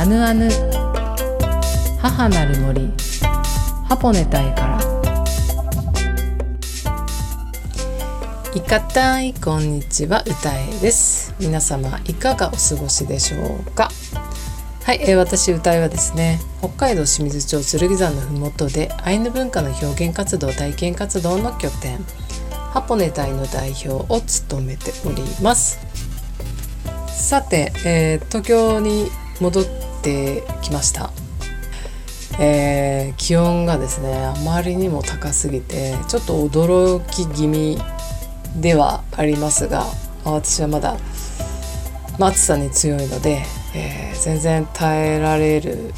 アヌアヌ。母なる森。ハポネタイから。いかたいこんにちは。歌えです。皆様いかがお過ごしでしょうか？はい、えー、私歌いはですね北海道清水町剣山のふもとでアイヌ文化の表現活動体験活動の拠点。ハポネ隊の代表を務めております。さて、えー、東京に戻ってきました、えー、気温がですねあまりにも高すぎてちょっと驚き気味ではありますが私はまだ暑さに強いので、えー、全然耐えられる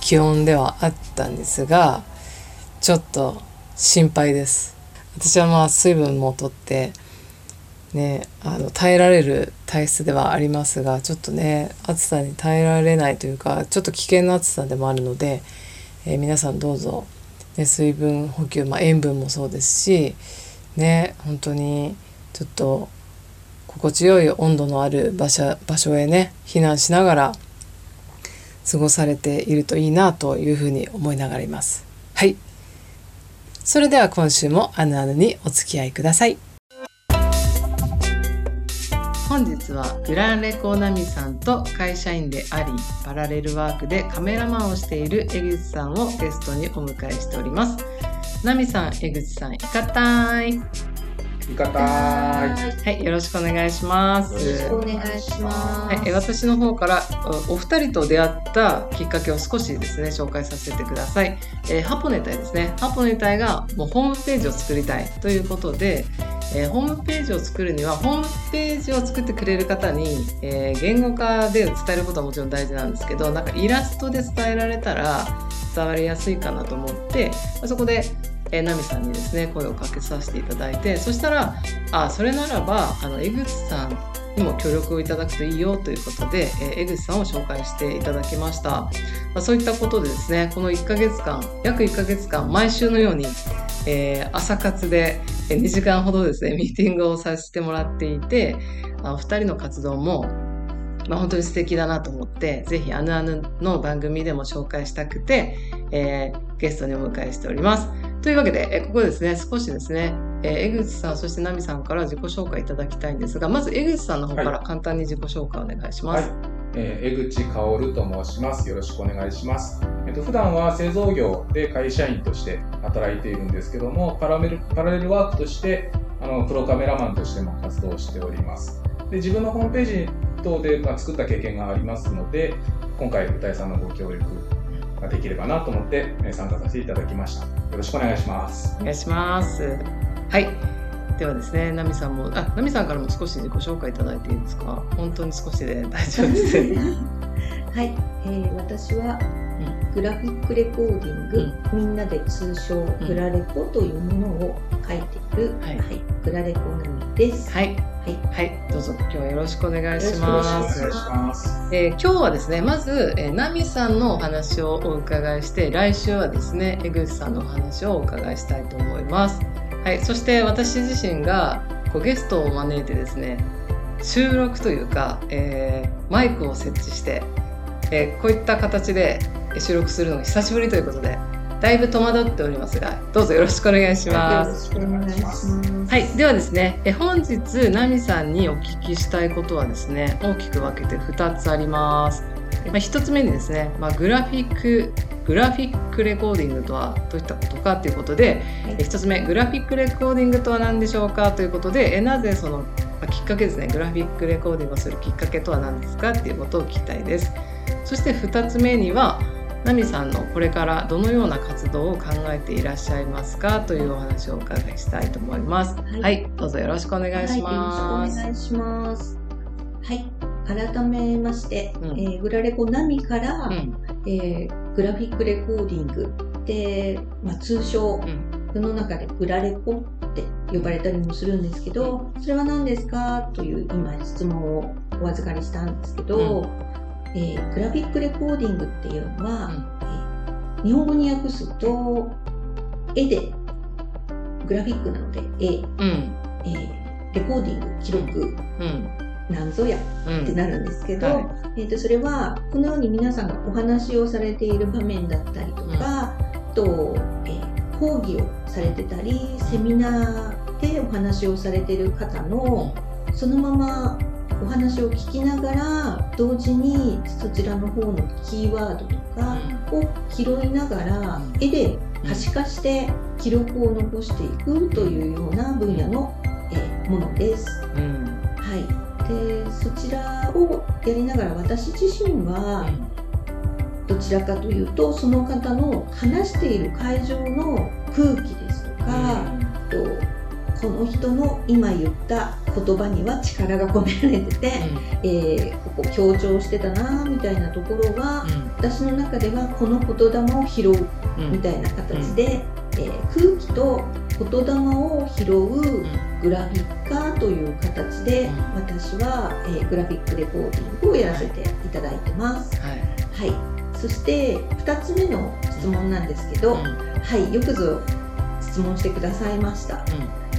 気温ではあったんですがちょっと心配です。私はまあ水分もとってねあの耐えられる体質ではありますがちょっとね暑さに耐えられないというかちょっと危険な暑さでもあるので、えー、皆さんどうぞ、ね、水分補給、まあ、塩分もそうですしね本当にちょっと心地よい温度のある場所場所へね避難しながら過ごされているといいなというふうに思いながらいます。はい。それでは今週もあぬあぬにお付き合いください。本日はグランレコナミさんと会社員でありパラレルワークでカメラマンをしている江口さんをゲストにお迎えしております。ナミさん、江口さん、いかたい。いかたはい、よろしくお願いします。よろしくお願いします。はい、私の方からお二人と出会ったきっかけを少しですね紹介させてください。えー、ハポネタイですね。ハポネタイがもうホームページを作りたいということで、えー、ホームページを作るにはホームページを作ってくれる方に、えー、言語化で伝えることはもちろん大事なんですけど、なんかイラストで伝えられたら伝わりやすいかなと思って、そこでえー、ナミさんにですね声をかけさせていただいてそしたらあそれならばあの江口さんにも協力をいただくといいよということで、えー、江口さんを紹介していただきました、まあ、そういったことでですねこの1ヶ月間約1ヶ月間毎週のように、えー、朝活で2時間ほどですねミーティングをさせてもらっていてあ2人の活動もまあ、本当に素敵だなと思って、ぜひあぬあぬの番組でも紹介したくて、えー、ゲストにお迎えしております。というわけで、えここですね、少しですね、え江口さん、そして奈美さんから自己紹介いただきたいんですが、まず江口さんの方から簡単に自己紹介お願いします。はい、えー、江口薫と申します。よろしくお願いします。えっと、普段は製造業で会社員として働いているんですけども、パラメルパラレルワークとして、あの、プロカメラマンとしても活動しております。で、自分のホームページ等で、まあ、作った経験がありますので、今回、歌井さんのご協力ができればなと思って参加させていただきました。よろしくお願いします。お願いします。はい。ではですね、ナミさんも、あ、ナミさんからも少し自己紹介いただいていいですか？本当に少しで大丈夫です。はい、えー、私はグラフィックレコーディング、うん、みんなで通称グラレコというものを書いている、うん、はい、はい、グラレコナミです。はい。はい、はい、どうぞ今日はよろしくお願いします。えー、今日はですね、まず、えー、ナミさんのお話をお伺いして、来週はですね、江口さんのお話をお伺いしたいと思います。はい、そして私自身がこうゲストを招いてですね、収録というか、えー、マイクを設置して、えー、こういった形で収録するのが久しぶりということで、だいぶ戸惑っておりますが、どうぞよろしくお願いします。よろしくお願いします。はい、ではですね、え本日ナミさんにお聞きしたいことはですね、大きく分けて2つあります。まあ、1つ目にですね、まあ、グラフィックグラフィックレコーディングとはどういったことかということで、はい、1つ目グラフィックレコーディングとは何でしょうかということでえなぜその、まあ、きっかけですねグラフィックレコーディングをするきっかけとは何ですかっていうことを聞きたいです。そして2つ目にはナミさんのこれからどのような活動を考えていらっしゃいますかというお話をお伺いしたいと思います。はい、はい、どうぞよろしくお願いします。はい、よろしくお願いします。はい、改めまして、うん、えー、グラレコナミから、うん、えー、グラフィックレコーディングで、まあ、通称、うん、世の中でグラレコって呼ばれたりもするんですけど、それは何ですかという今質問をお預かりしたんですけど、えー、グラフィックレコーディングっていうのは、うん、えー、日本語に訳すと絵でグラフィックなので絵、うん、えー、レコーディング記録、うん、なんぞやってなるんですけど、うんはい、えー、とそれはこのように皆さんがお話をされている場面だったりとか、うん、と、えー、講義をされてたりセミナーでお話をされている方のそのままお話を聞きながら同時にそちらの方のキーワードとかを拾いながら絵で可視化して記録を残していくというような分野の、えものです。うん、はい、でそちらをやりながら私自身はどちらかというとその方の話している会場の空気ですとか、とこの人の今言った言葉には力が込められてて、うん、えー、ここ強調してたなみたいなところは、うん、私の中ではこの言霊を拾うみたいな形で、うん、えー、空気と言霊を拾うグラフィッカーという形で、私は、えー、グラフィックレコーディングをやらせていただいてます。はい、はい、そして2つ目の質問なんですけど、はい。よくぞ質問してくださいました。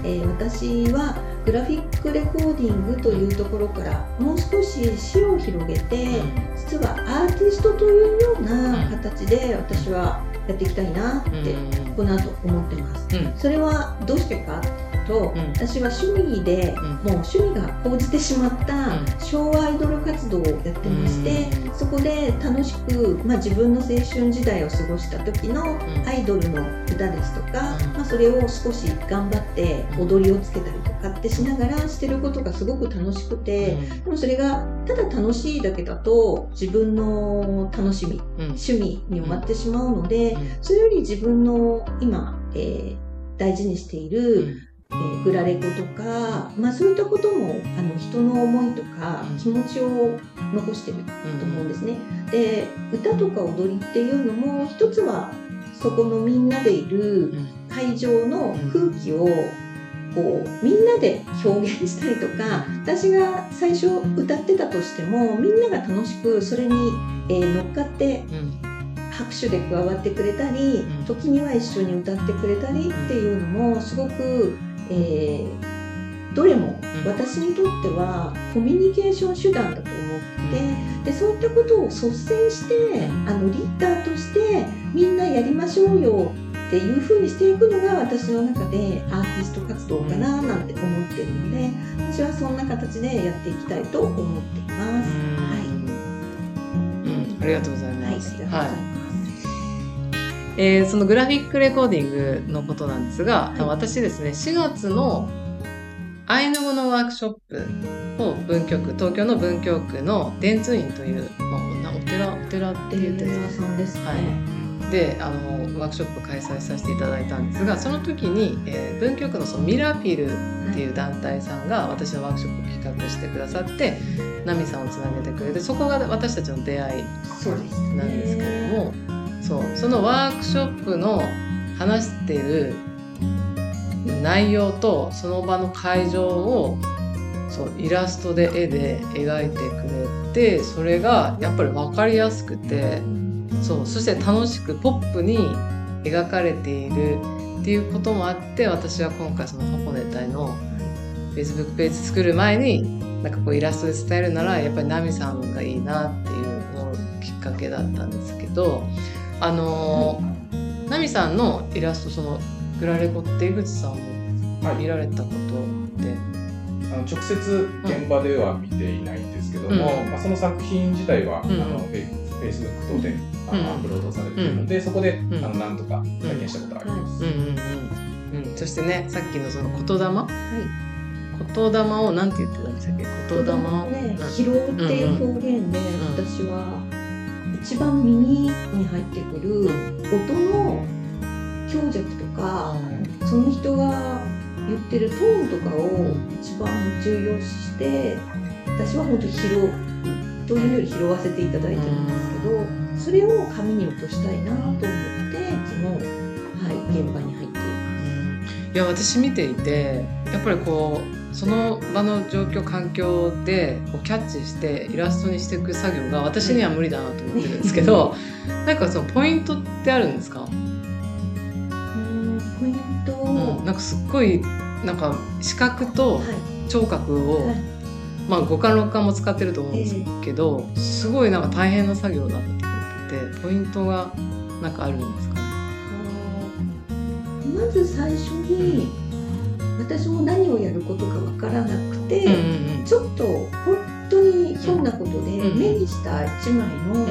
えー、私はグラフィックレコーディングというところからもう少し視野を広げて実はアーティストというような形で私はやっていきたいなってこの後思ってます。それはどうしてか？と、うん、私は趣味で、うん、もう趣味が高じてしまった昭和アイドル活動をやってまして、そこで楽しく、まあ、自分の青春時代を過ごした時のアイドルの歌ですとか、まあ、それを少し頑張って踊りをつけたりとかってしながらしてることがすごく楽しくて、でもそれがただ楽しいだけだと自分の楽しみ、趣味に終わってしまうので、それより自分の今、えー大事にしているえー、グラレコとか、まあ、そういったこともあの人の思いとか気持ちを残してると思うんですね。で歌とか踊りっていうのも一つはそこのみんなでいる会場の空気をこうみんなで表現したりとか私が最初歌ってたとしてもみんなが楽しくそれに、えー、乗っかって拍手で加わってくれたり時には一緒に歌ってくれたりっていうのもすごくえー、どれも私にとってはコミュニケーション手段だと思ってでそういったことを率先してあのリーダーとしてみんなやりましょうよっていうふうにしていくのが私の中でアーティスト活動かななんて思ってるので私はそんな形でやっていきたいと思っています。はい、うん、ありがとうございます。はい、はいえー、そのグラフィックレコーディングのことなんですが、はい、私ですね、4月のアイヌ語のワークショップを文京区、東京の文京区の電通院という、まあ、お寺、お寺って言ってるさんですね。はい。で、あの、ワークショップ開催させていただいたんですが、その時に、えー、文京区のそのミラーフィルっていう団体さんが私のワークショップを企画してくださって、ナミさんをつなげてくれて、そこが私たちの出会いなんですけれども、そう。そのワークショップの話してる内容とその場の会場をそうイラストで絵で描いてくれてそれがやっぱり分かりやすくてそうそして楽しくポップに描かれているっていうこともあって私は今回その箱根隊の Facebook ページ作る前になんかこうイラストで伝えるならやっぱりナミさんがいいなっていうのきっかけだったんですけどあのー、ナミさんのイラストそのグラレコって江口さんも見られたことって、はい、あの直接現場では見ていないんですけども、うん、まあ、その作品自体は、うん、あのフェイスブック等で、あのアップロードされているので、そこで、あの何とか体験したことあります。うん。うんうんうん、そしてねさっきのその言霊、はい。言霊をなんて言ってたんですか言霊？を、ね、拾うっていう表現で、私は一番耳に入ってくる音の強弱とか、その人が言ってるトーンとかを一番重要視して私は本当に拾うというより拾わせていただいてるんですけど、それを紙に落としたいなと思ってその、はい、現場に入っています。いや私見ていてやっぱりこうその場の状況環境でこうキャッチしてイラストにしていく作業が私には無理だなと思ってるんですけど、なんかそのポイントってあるんですか？うんポイント、うん、なんかすっごいなんか視覚と聴覚をまあ五感六感も使ってると思うんですけど、えー、すごいなんか大変な作業だっててポイントがなんかあるんですか？ねまず最初に、私も何をやることかわからなくて、うんうんうん、ちょっと本当にひょんなことで目にした1枚の、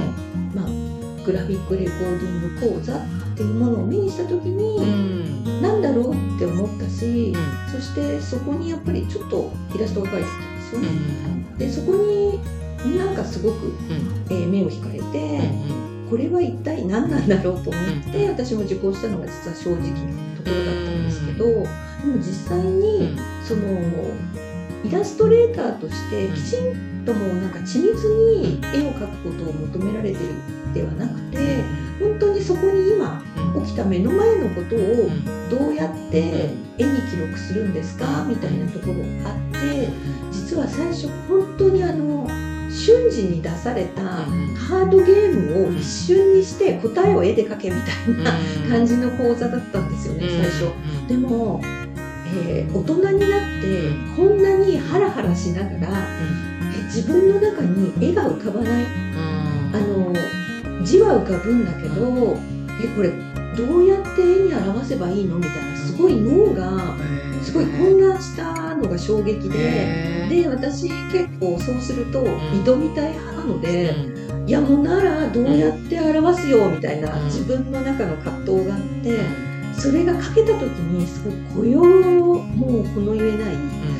まあ、グラフィックレコーディング講座っていうものを目にした時に、うん、何だろうって思ったし、そしてそこにやっぱりちょっとイラストが描いてたんですよね。でそこになんかすごく、えー、目を引かれて、これは一体何なんだろうと思って、私も受講したのが実は正直なところだったんですけど、でも実際に、そのイラストレーターとしてきちんともなんか緻密に絵を描くことを求められてるではなくて本当にそこに今起きた目の前のことをどうやって絵に記録するんですかみたいなところがあって実は最初本当にあの瞬時に出されたハードゲームを一瞬にして答えを絵で描けみたいな感じの講座だったんですよね最初。でもえー、大人になってこんなにハラハラしながら、え自分の中に絵が浮かばない、あの字は浮かぶんだけどえこれどうやって絵に表せばいいのみたいなすごい脳がすごい混乱したのが衝撃でで私結構そうすると挑みたい派なので。いやもうならどうやって表すよみたいな自分の中の葛藤があってそれがかけた時にすごい雇用もうこの言えない、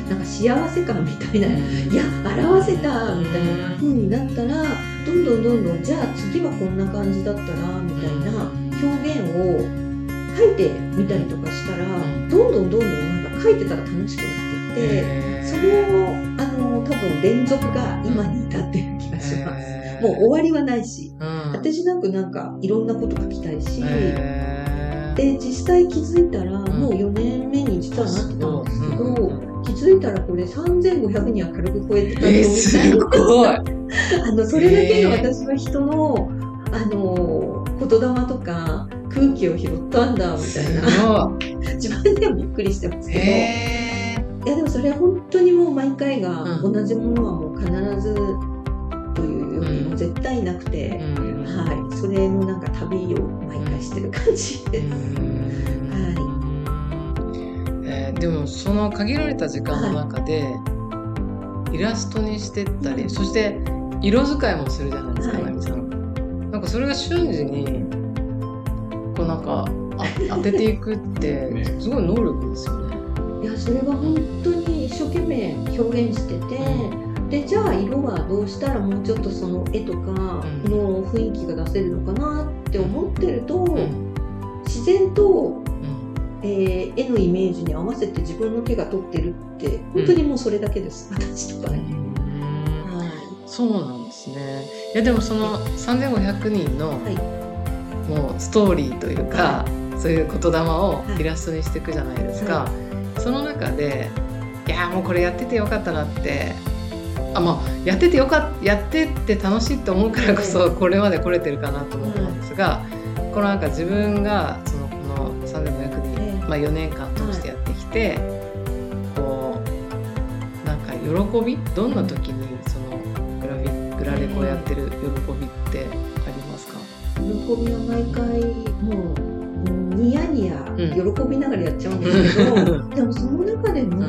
なんか幸せ感みたいな、いや表せたみたいな風になったらどんどんどんどんじゃあ次はこんな感じだったらみたいな表現を書いてみたりとかしたらどんどんどんどんなんか書いてたら楽しくなっていってそのあの多分連続が今に至ってる気がします。もう終わりはないし、私なんかなんかいろんなこと書きたいし。で実際気づいたら、もう4年目に実はなってたんですけど、気づいたらこれ3500人は軽く超えてたとえー、すごい。あのそれだけの私は人のあの言霊とか空気を拾ったんだみたいな。自分でもびっくりしてますけど。いやでもそれは本当にもう毎回が同じものはもう必ずというよりも絶対なくて、うん、はい、それのなんか旅を毎回してる感じです。はいえー、でもその限られた時間の中で、イラストにしてったり、そして色使いもするじゃないですか、はい、さん。なんかそれが瞬時にこうなんかあ 当てていくってすごい能力ですよね。いやそれは本当に一生懸命表現してて。でじゃあ色はどうしたらもうちょっとその絵とかの雰囲気が出せるのかなって思ってると、うん、自然と、うん、えー、絵のイメージに合わせて自分の手が取ってるって本当にもうそれだけです、うん、私とかね。はい、そうなんですね。いやでもその3500人の、はい、もうストーリーというか、はい、そういう言霊をイラストにしていくじゃないですか、はい、その中でいやもうこれやっててよかったなってあまあやっててよかやってて楽しいって思うからこそこれまで来れてるかなと思うんですが、このなんか自分がそのこの3500人、まあ、4年間通してやってきて、こうなんか喜びどんな時にそのグラフィグラレコやってる喜びってありますか？喜びは毎回もうニヤニヤ喜びながらやっちゃうんですけど、うん、でもその中でも、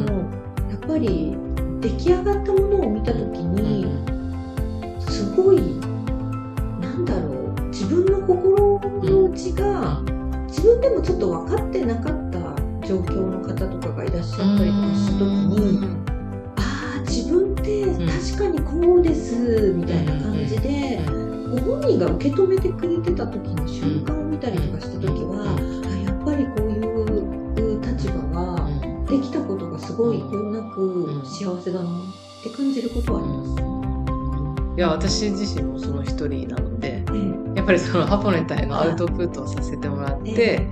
やっぱり出来上がったものを見た時にすごいなんだろう自分の心の内が自分でもちょっと分かってなかった状況の方とかがいらっしゃったりとかした時にああ自分って確かにこうですみたいな感じでご本人が受け止めてくれてた時の瞬間を見たりとかした時はあやっぱりこうごいこよなく幸せだなって感じることはあります。いや私自身もその一人なので、えやっぱりそのハポネタへのアウトプットをさせてもらって、え、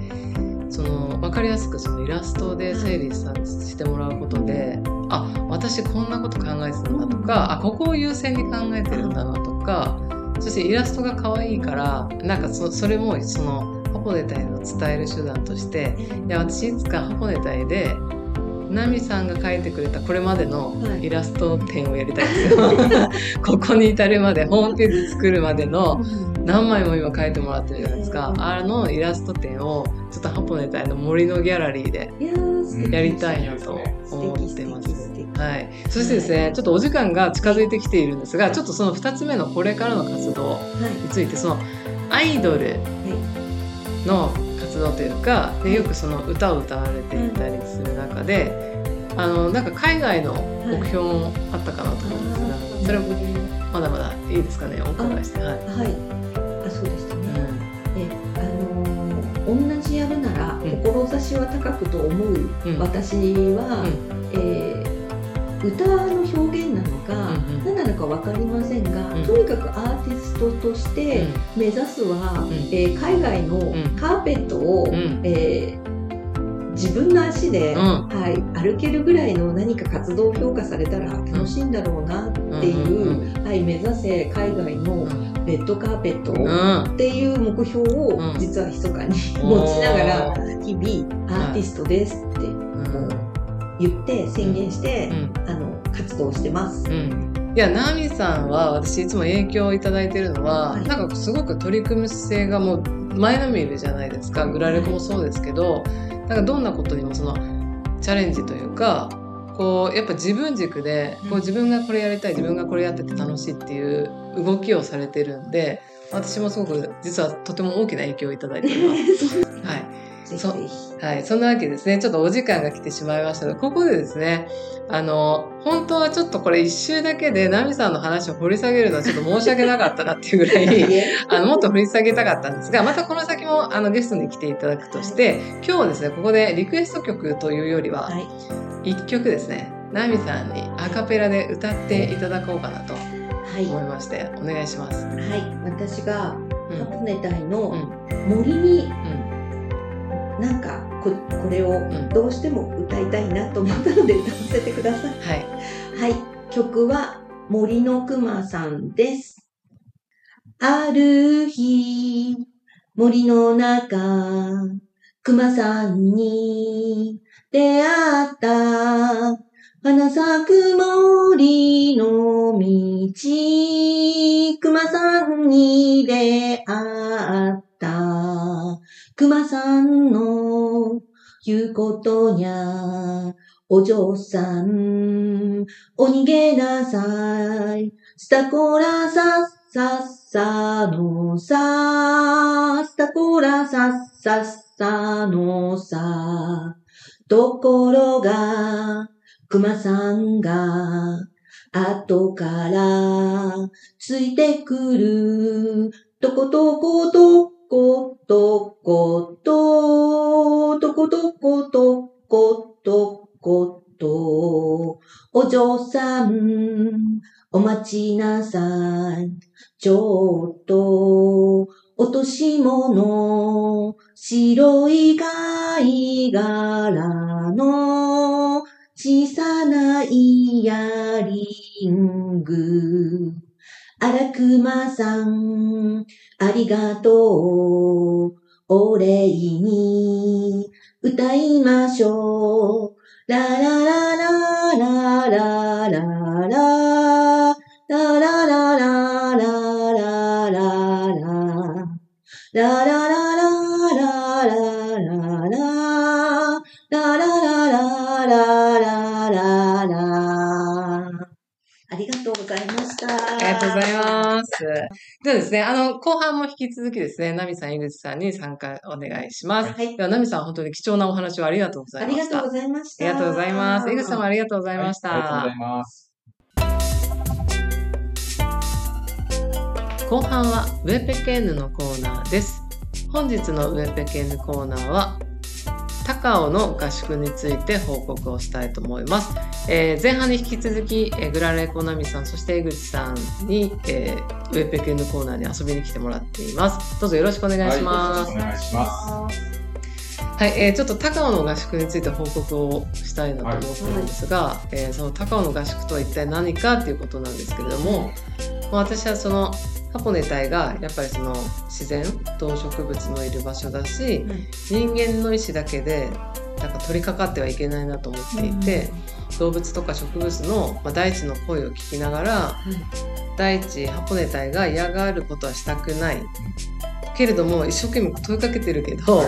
その分かりやすくそのイラストで整理さ、してもらうことであ私こんなこと考えてたんだとか、あここを優先に考えてるんだなとかそしてイラストが可愛いからなんかそそれもそのハポネタへの伝える手段としていや私いつかハポネタへでナミさんが描いてくれたこれまでのイラスト展をやりたいんですよ。ここに至るまで、ホームページ作るまでの何枚も今描いてもらってるじゃないですか。あのイラスト展をちょっとハポネタイの森のギャラリーでやりたいなと思ってます。はい、そしてですね、ちょっとお時間が近づいてきているんですが、ちょっとその2つ目のこれからの活動について、そのアイドルの活動というかでよくその歌を歌われていたりする中であのなんか海外の目標もあったかなと思うんですが、それもまだまだいいですかねお伺いして。はい、はい、あそうですね、うん、えあの同じやるなら、志は高くと思う、私は、うん、えー歌の表現なのか、何なのか分かりませんが、とにかくアーティストとして目指すは、えー、海外のカーペットを、えー自分の足で、うん、はい、歩けるぐらいの何か活動を評価されたら楽しいんだろうなっていう、はい、目指せ海外のレッドカーペットっていう目標を実は密かに持ちながら日々アーティストですって言って宣言して、活動してます。いや、ナミさんは私いつも影響をいただいてるのは、はい、なんかすごく取り組む姿勢がもう前のめりじゃないですか。グラレコもそうですけど、なんかどんなことにもそのチャレンジというか、こうやっぱ自分軸でこう自分がこれやりたい自分がこれやってて楽しいっていう動きをされてるんで私もすごく実はとても大きな影響をいただいています。はいそはい、そんなわけですね。ちょっとお時間が来てしまいましたので、ここでですね、あの、本当はちょっとこれ一周だけで、ナミさんの話を掘り下げるのはちょっと申し訳なかったなっていうぐらい、あの、もっと掘り下げたかったんですが、またこの先もあのゲストに来ていただくとして、今日はですね、ここでリクエスト曲というよりは、一、曲ですね、ナミさんにアカペラで歌っていただこうかなと思いまして、お願いします。はい、私が、ハプネタイの森に、うんなんかここれをどうしても歌いたいなと思ったので歌わせてください。はい。はい。曲は森のくまさんです。ある日、森の中、くまさんに出会った。花咲く森の道、くまさんに出会った。熊さんの言うことにゃ、お嬢さん、お逃げなさい。スタコラサッサッサのさ、スタコラサッサッサのさ。ところが、熊さんが、後からついてくる、とことことことこと、とことことことこと、お嬢さん、お待ちなさい。ちょっと、落とし物、白い貝殻の小さなイヤリング。荒熊さん、ありがとう。お礼に歌いましょう。ララララララララララララララララララララとうございます。ではですね、あの、後半も引き続きですね、ナミさん、井口さんに参加お願いします。はい。では、ナミさん、本当に貴重なお話をありがとうございました。ありがとうございました。ありがとうございます。井口さんもありがとうございました。はい、ありがとうございます。後半はウェペケンヌのコーナーです。本日のウェペケンヌコーナーは高尾の合宿について報告をしたいと思います。えー、前半に引き続き、えー、グラレコナミさん、そして江口さんに、えー、ウェペケンのコーナーに遊びに来てもらっています。どうぞよろしくお願いします。はい、お願いします。はい、えー、ちょっと高尾の合宿について報告をしたいなと思ってるんですが、はい、えー、その高尾の合宿とは一体何かっていうことなんですけれども、まあ、私はそのハポネ隊がやっぱりその自然動植物のいる場所だし、うん、人間の意思だけでなんか取り掛かってはいけないなと思っていて、動物とか植物の、まあ、大地の声を聞きながら、大地ハポネタイが嫌がることはしたくない。けれども一生懸命問いかけてるけど、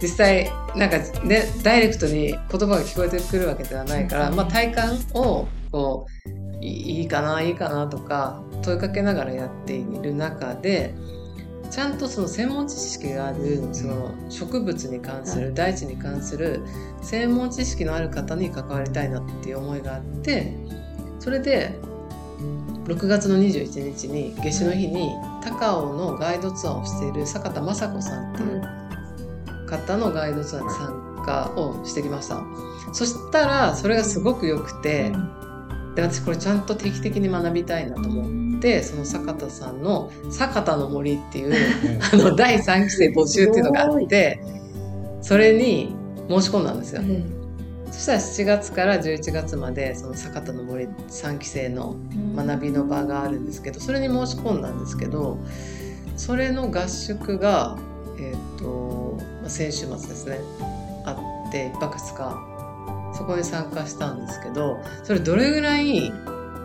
実際なんかねダイレクトに言葉が聞こえてくるわけではないから、まあ、体感をこういいかないいかなとか問いかけながらやっている中でちゃんとその専門知識があるその植物に関する大地に関する専門知識のある方に関わりたいなっていう思いがあってそれで6月の21日に夏至の日に高尾のガイドツアーをしている坂田雅子さんっていう方のガイドツアーに参加をしてきました。そしたらそれがすごく良くてで私これちゃんと定期的に学びたいなと思ってその坂田さんの「坂田の森」っていうあの第3期生募集っていうのがあってそれに申し込んだんですよ。そしたら7月から11月までその坂田の森3期生の学びの場があるんですけどそれに申し込んだんですけどそれの合宿が、えーと、先週末ですねあって1泊2日。そこに参加したんですけどそれどれぐらい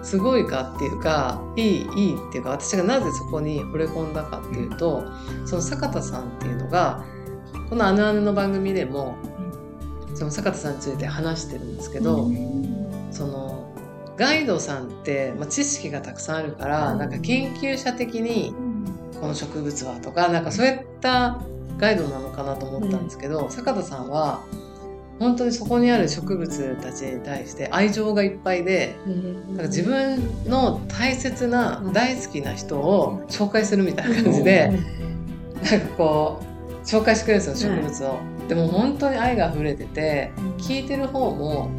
すごいかっていうかいいいいっていうか私がなぜそこに惚れ込んだかっていうとその坂田さんっていうのがこの「あぬあぬ」の番組でもその坂田さんについて話してるんですけど、そのガイドさんって、まあ、知識がたくさんあるから、なんか研究者的にこの植物はとかなんかそういったガイドなのかなと思ったんですけど、坂田さんは本当にそこにある植物たちに対して愛情がいっぱいで、か自分の大切な大好きな人を紹介するみたいな感じで、なんかこう紹介してくれるんですよ植物を。でも本当に愛が溢れてて聞いてる方も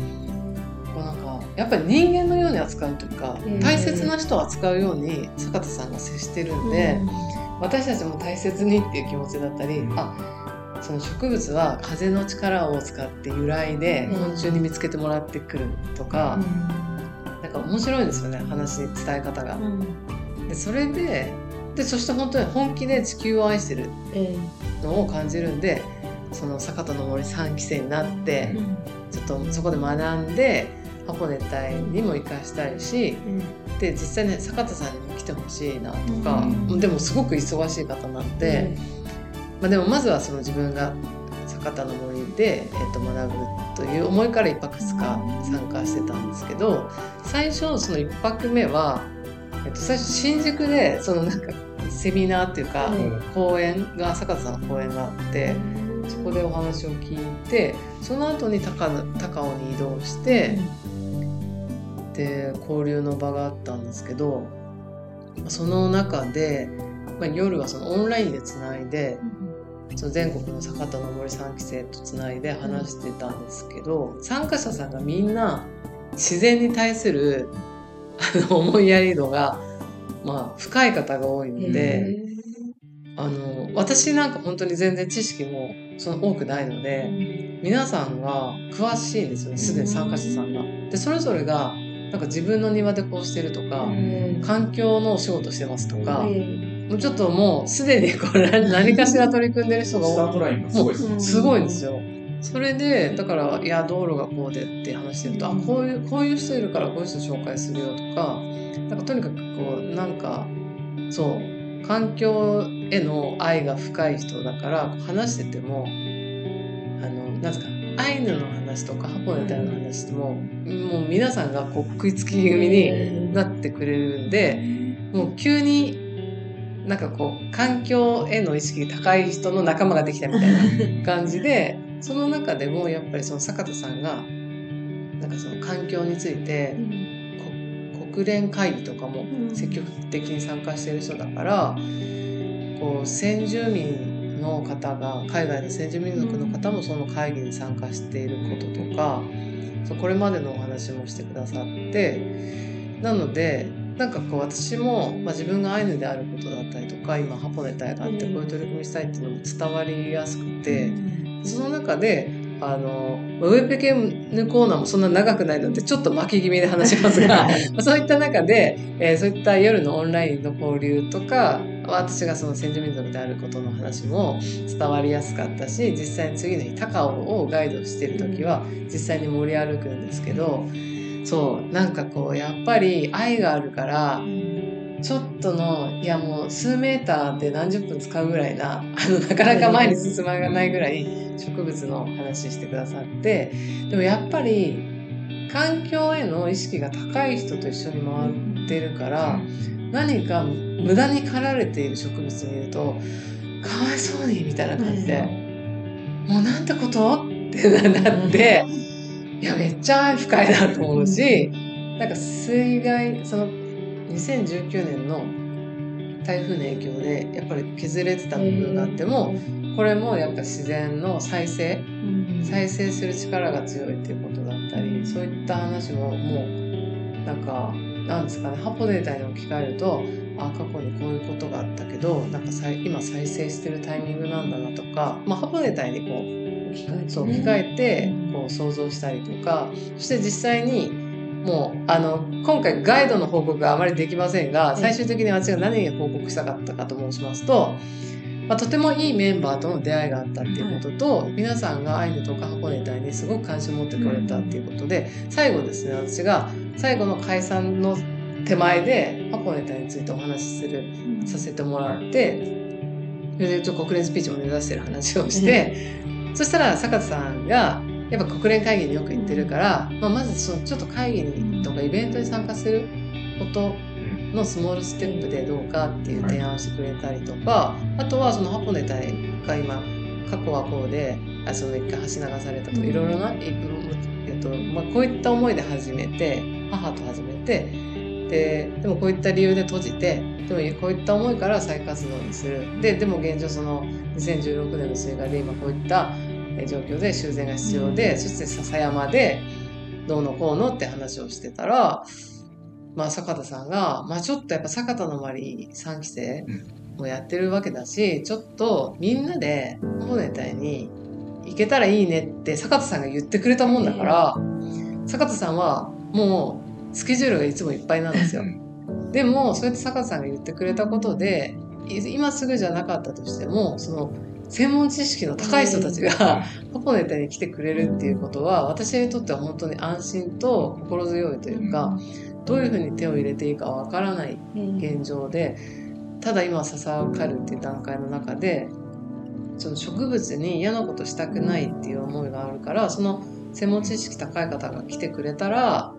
こうなんかやっぱり人間のように扱うというか大切な人を扱うように坂田さんが接してるんで私たちも大切にっていう気持ちだったりあその植物は風の力を使って由来で昆虫に見つけてもらってくるとか、なんか面白いんですよね話伝え方が。でそれででそして本当に本気で地球を愛してるのを感じるんでその坂田の森3期生になって、ちょっとそこで学んでハポネタイにも生かしたいし、で実際ね坂田さんにも来てほしいなとか、でもすごく忙しい方なんで、まあ、でもまずはその自分が坂田の森で、えー、と学ぶという思いから1泊2日参加してたんですけど最初その1泊目は、えー、と最初新宿でそのなんかセミナーっていうか、講演が坂田さんの講演があって。そこでお話を聞いてその後に高高尾に移動して、で交流の場があったんですけどその中で、まあ、夜はそのオンラインでつないで、その全国の坂田の森3期生とつないで話してたんですけど参加者さんがみんな自然に対するあの思いやり度が、まあ、深い方が多いので。あの私なんか本当に全然知識もその多くないので皆さんが詳しいんですよねすでに参加者さんが。でそれぞれがなんか自分の庭でこうしてるとか環境のお仕事してますとかもうちょっともうすでにこれ何かしら取り組んでる人が多い。すごいすごいんですよ。それでだからいや道路がこうでって話してるとあこういうこういう人いるからこういう人紹介するよとかなんかとにかくこうなんかそう環境への愛が深い人だから話しててもあのなんですかアイヌの話とかハポネタの話ももう皆さんがこう食いつき気味になってくれるんでもう急になんかこう環境への意識が高い人の仲間ができたみたいな感じでその中でもやっぱりその坂田さんがなんかその環境について国連会議とかも積極的に参加してる人だから、こう先住民の方が海外の先住民族の方もその会議に参加していることとかそうこれまでのお話もしてくださってなのでなんかこう私も、まあ、自分がアイヌであることだったりとか今ハポネタイがあってこういう取り組みしたいっていうのも伝わりやすくてその中でああの、ウェブ系のコーナーもそんな長くないので、ちょっと巻き気味で話しますが、そういった中で、えー、そういった夜のオンラインの交流とか、私がその先住民族であることの話も伝わりやすかったし、実際に次の日高尾をガイドしてる時は実際に盛り歩くんですけど、そう、なんかこう、やっぱり愛があるから、ちょっとの、いやもう数メーターで何十分使うぐらいな、あの、なかなか前に進まないぐらい植物の話してくださって、でもやっぱり環境への意識が高い人と一緒に回ってるから、何か無駄に駆られている植物にいると、かわいそうにみたいな感じで、もうなんてことってなって、いや、めっちゃ深いなと思うし、なんか水害、その2019年の台風の影響でやっぱり削れてた部分があってもこれもやっぱ自然の再生再生する力が強いっていうことだったりそういった話ももうなんかなんですかねハポデータに置き換えるとあ過去にこういうことがあったけどなんか今再生してるタイミングなんだなとか、まあ、ハポタにこう置き換えて,、そう置き換えてこう想像したりとかそして実際にもうあの今回ガイドの報告があまりできませんが最終的に私が何を報告したかったかと申しますと、まあ、とてもいいメンバーとの出会いがあったっていうことと、皆さんがアイヌとか箱根隊にすごく関心を持ってくれたっていうことで最後ですね私が最後の解散の手前で箱根隊についてお話しするさせてもらってそれでちょっと国連スピーチを目指してる話をして、そしたら坂田さんがやっぱ国連会議によく行ってるから、まあ、まずそのちょっと会議にとかイベントに参加することのスモールステップでどうかっていう提案をしてくれたりとか、あとはそのハポネ隊が今過去はこうであその一回橋流されたといろいろな、えっとまあ、こういった思いで始めて母と始めてででもこういった理由で閉じてでもこういった思いから再活動にする。ででも現状その2016年の水害で今こういった状況で修繕が必要で、そして笹山でどうのこうのって話をしてたら、まあ、坂田さんが、まあ、ちょっとやっぱ坂田の周り3期生もやってるわけだし、ちょっとみんなで本ネタに行けたらいいねって坂田さんが言ってくれたもんだから、坂田さんはもうスケジュールがいつもいっぱいなんですよ。でも、そうやって坂田さんが言ってくれたことで、今すぐじゃなかったとしても、その専門知識の高い人たちがポポネタに来てくれるっていうことは私にとっては本当に安心と心強いというかどういうふうに手を入れていいかわからない現状でただ今刺さかるっていう段階の中でその植物に嫌なことしたくないっていう思いがあるからその専門知識高い方が来てくれたら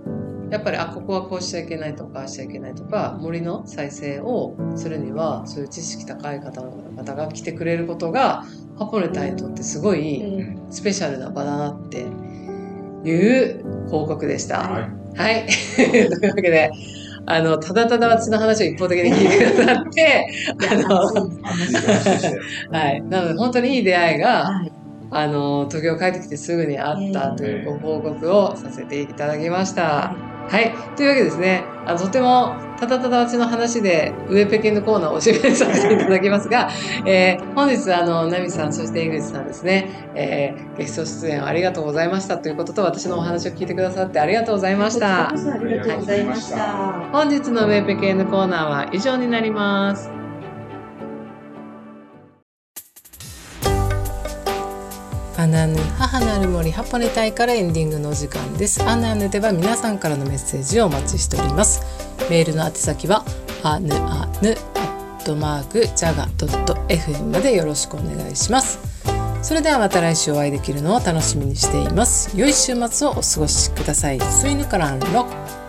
やっぱりあここはこうしちゃいけないとかああしちゃいけないとか森の再生をするにはそういう知識高い方々が来てくれることがハポネタにとってすごいスペシャルな場だなっていう報告でした。はい、はい、というわけであの、ただただ私の話を一方的に聞いてくださって、あの、はい。なので、本当にいい出会いが、はい、あの、東京帰ってきてすぐにあったというご報告をさせていただきました。はい。というわけですね、あのとてもただただ私の話で上北京のコーナーをお締めさせていただきますが、えー、本日、あの、ナミさん、そして井口さんですね、えー、ゲスト出演ありがとうございましたということと、私のお話を聞いてくださってありがとうございました。ありがとうございました。本日の上北京のコーナーは以上になります。アナヌ母なる森ハポネ隊からエンディングのお時間です。アナヌでは皆さんからのメッセージをお待ちしております。メールの宛先はアヌアヌアットマークジャガドット FM までよろしくお願いします。それではまた来週お会いできるのを楽しみにしています。良い週末をお過ごしください。スイヌカランロッ